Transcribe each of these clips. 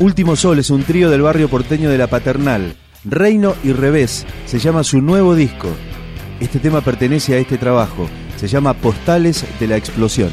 Último Sol es un trío del barrio porteño de La Paternal. Reino y Revés se llama su nuevo disco. Este tema pertenece a este trabajo. Se llama Postales de la Explosión.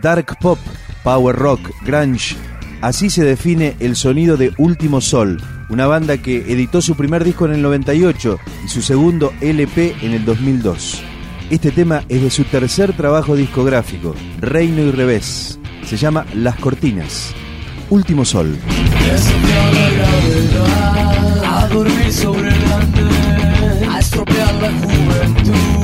Dark pop, power rock, grunge. Así se define el sonido de Último Sol, una banda que editó su primer disco en el 98 y su segundo LP en el 2002. Este tema es de su tercer trabajo discográfico, Reino y Revés. Se llama Las Cortinas. Último Sol. A dormir sobre a la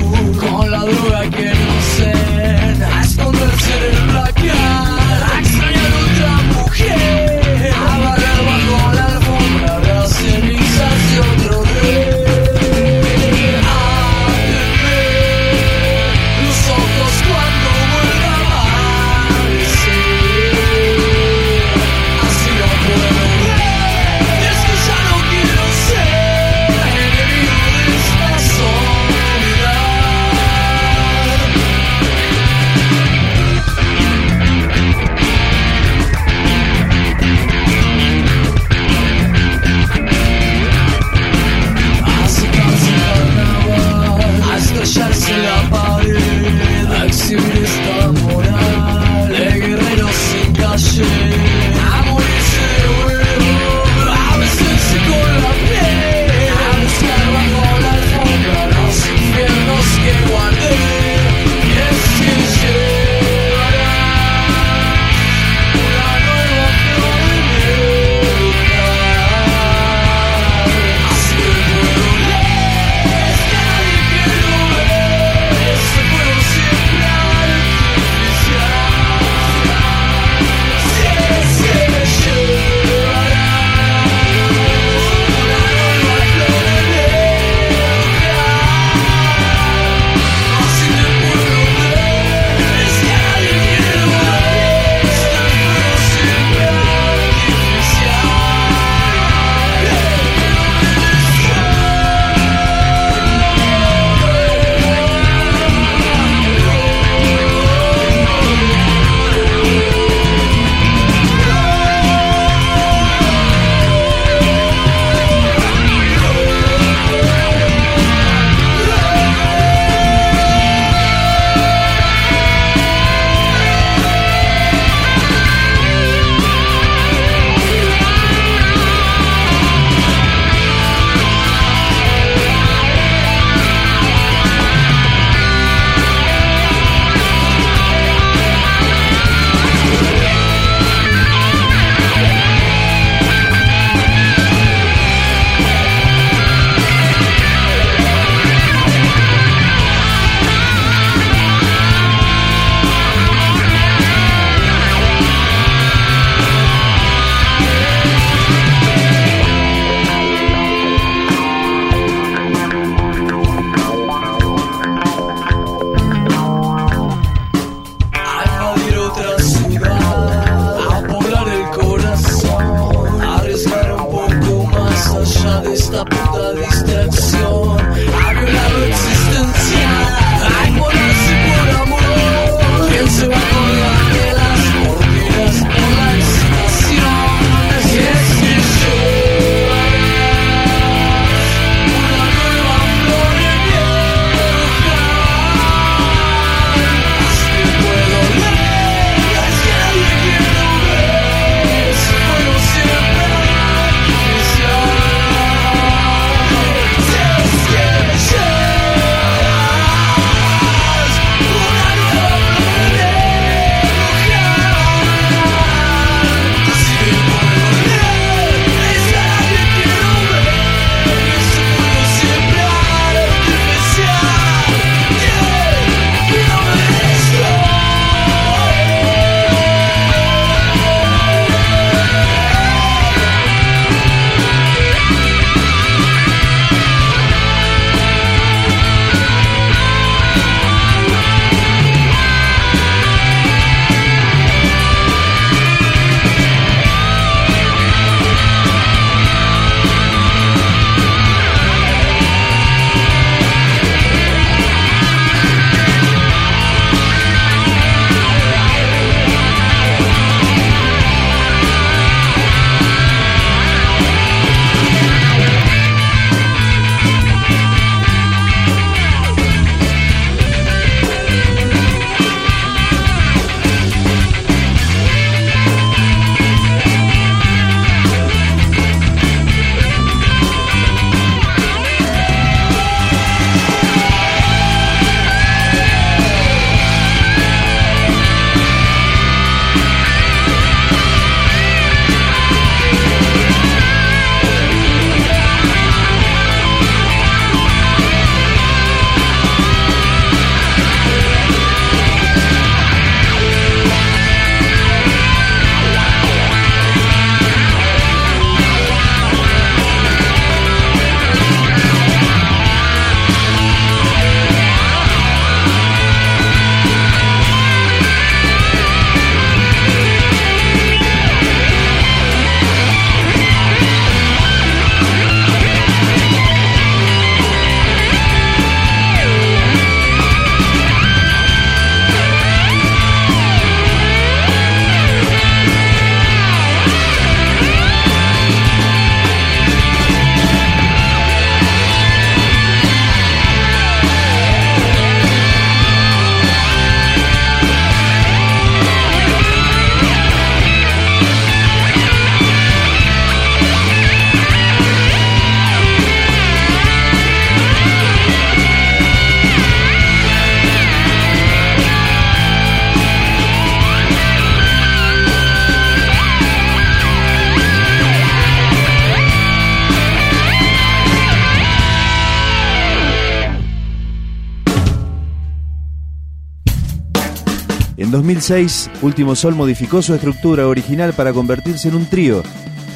En 2006, Último Sol modificó su estructura original para convertirse en un trío.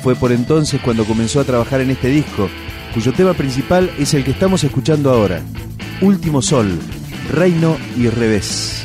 Fue por entonces cuando comenzó a trabajar en este disco, cuyo tema principal es el que estamos escuchando ahora. Último Sol, Reino y Revés.